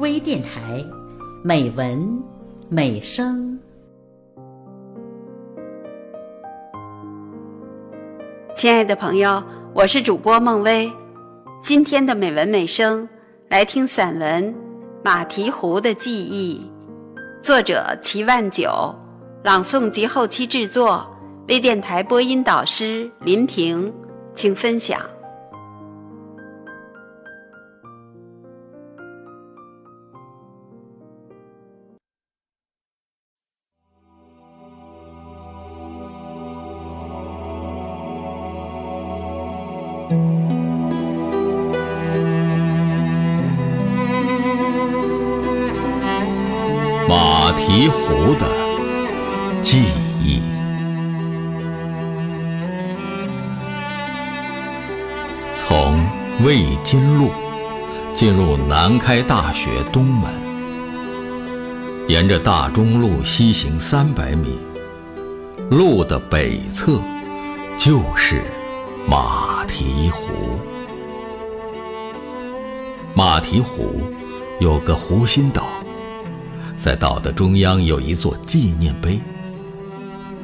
微电台，美文美声。亲爱的朋友，我是主播孟薇。今天的美文美声，来听散文《马蹄湖的记忆》，作者齐万九，朗诵及后期制作，微电台播音导师林平，请分享。马蹄湖的记忆。从卫津路进入南开大学东门，沿着大中路西行三百米，路的北侧就是马蹄湖。马蹄湖有个湖心岛。在岛的中央有一座纪念碑，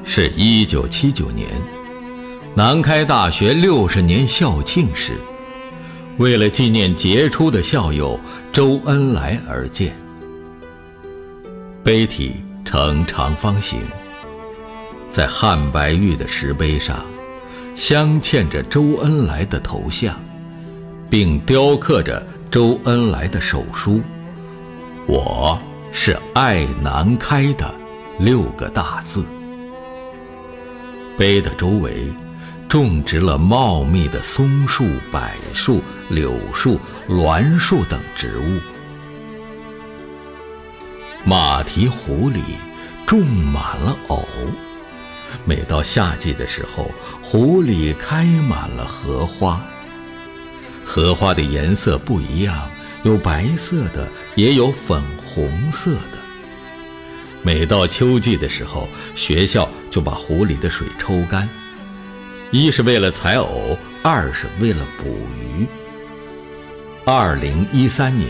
是一九七九年南开大学六十年校庆时，为了纪念杰出的校友周恩来而建。碑体呈长方形，在汉白玉的石碑上镶嵌着周恩来的头像，并雕刻着周恩来的手书：“我。”是爱南开的六个大字。碑的周围种植了茂密的松树、柏树、柳树、栾树等植物。马蹄湖里种满了藕，每到夏季的时候，湖里开满了荷花。荷花的颜色不一样。有白色的，也有粉红色的。每到秋季的时候，学校就把湖里的水抽干，一是为了采藕，二是为了捕鱼。二零一三年，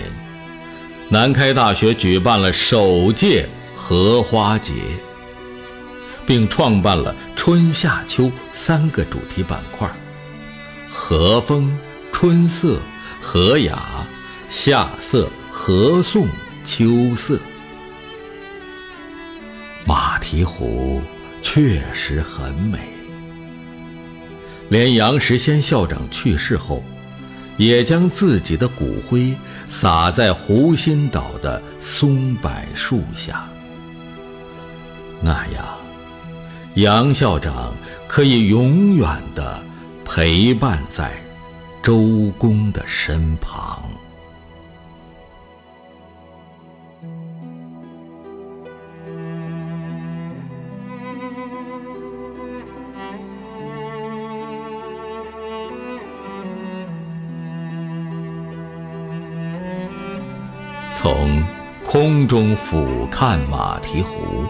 南开大学举办了首届荷花节，并创办了春夏秋三个主题板块：和风、春色、和雅。夏色和颂秋色，马蹄湖确实很美。连杨时先校长去世后，也将自己的骨灰撒在湖心岛的松柏树下。那样，杨校长可以永远的陪伴在周公的身旁。从空中俯瞰马蹄湖，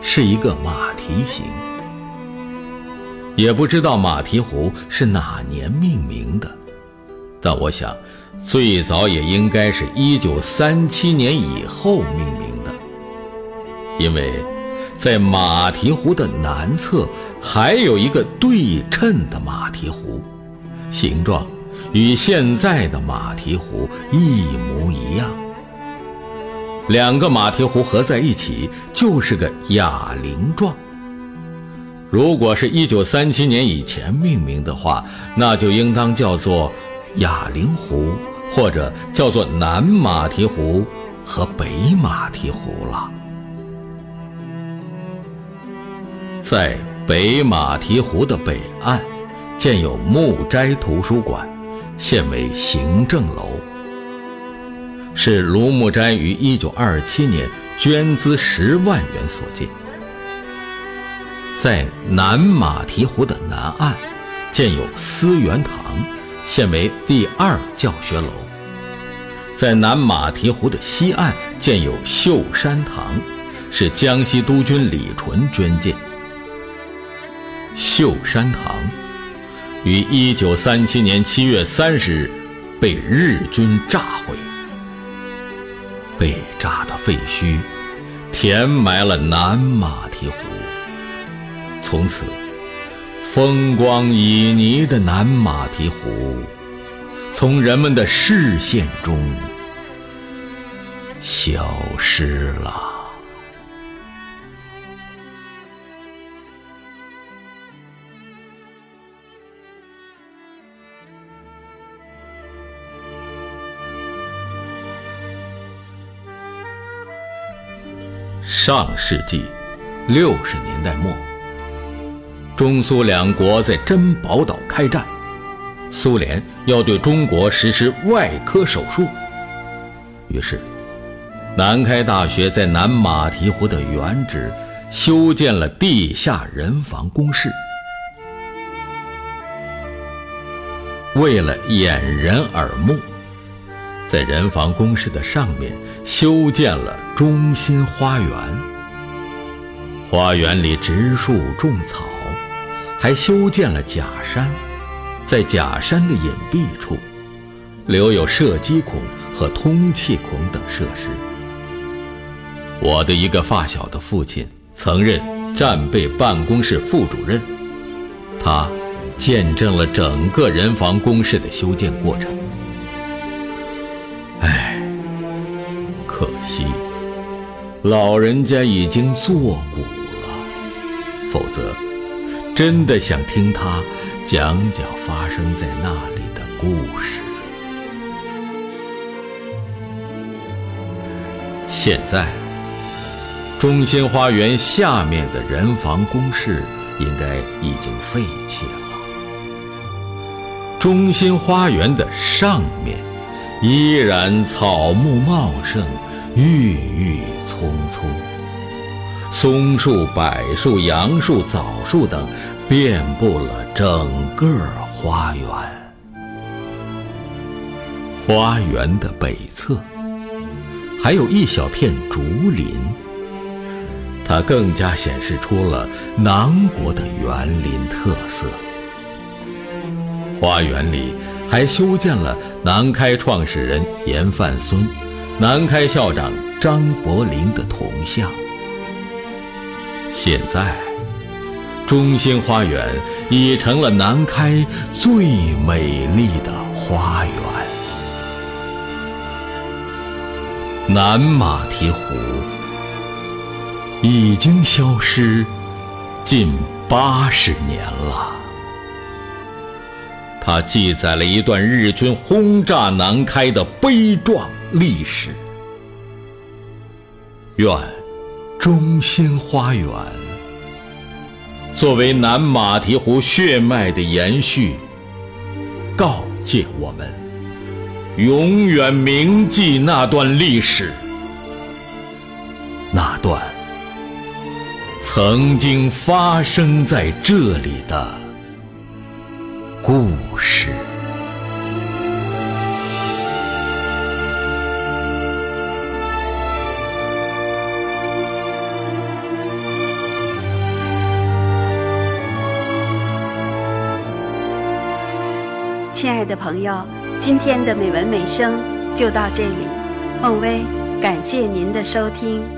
是一个马蹄形。也不知道马蹄湖是哪年命名的，但我想，最早也应该是一九三七年以后命名的，因为，在马蹄湖的南侧还有一个对称的马蹄湖，形状与现在的马蹄湖一模一样。两个马蹄湖合在一起就是个哑铃状。如果是一九三七年以前命名的话，那就应当叫做哑铃湖，或者叫做南马蹄湖和北马蹄湖了。在北马蹄湖的北岸，建有木斋图书馆，现为行政楼。是卢木斋于一九二七年捐资十万元所建。在南马蹄湖的南岸，建有思源堂，现为第二教学楼。在南马蹄湖的西岸，建有秀山堂，是江西督军李纯捐建。秀山堂于一九三七年七月三十日被日军炸毁。被炸的废墟，填埋了南马蹄湖。从此，风光旖旎的南马蹄湖，从人们的视线中消失了。上世纪六十年代末，中苏两国在珍宝岛开战，苏联要对中国实施外科手术。于是，南开大学在南马蹄湖的原址修建了地下人防工事，为了掩人耳目。在人防工事的上面修建了中心花园，花园里植树种草，还修建了假山，在假山的隐蔽处留有射击孔和通气孔等设施。我的一个发小的父亲曾任战备办公室副主任，他见证了整个人防工事的修建过程。惜，老人家已经作古了，否则，真的想听他讲讲发生在那里的故事。现在，中心花园下面的人防工事应该已经废弃了，中心花园的上面依然草木茂盛。郁郁葱葱，松树、柏树、杨树、枣树等遍布了整个花园。花园的北侧还有一小片竹林，它更加显示出了南国的园林特色。花园里还修建了南开创始人严范孙。南开校长张伯苓的铜像。现在，中心花园已成了南开最美丽的花园。南马蹄湖已经消失近八十年了，它记载了一段日军轰炸南开的悲壮。历史，愿中心花园作为南马蹄湖血脉的延续，告诫我们：永远铭记那段历史，那段曾经发生在这里的故事。亲爱的朋友，今天的美文美声就到这里。孟薇，感谢您的收听。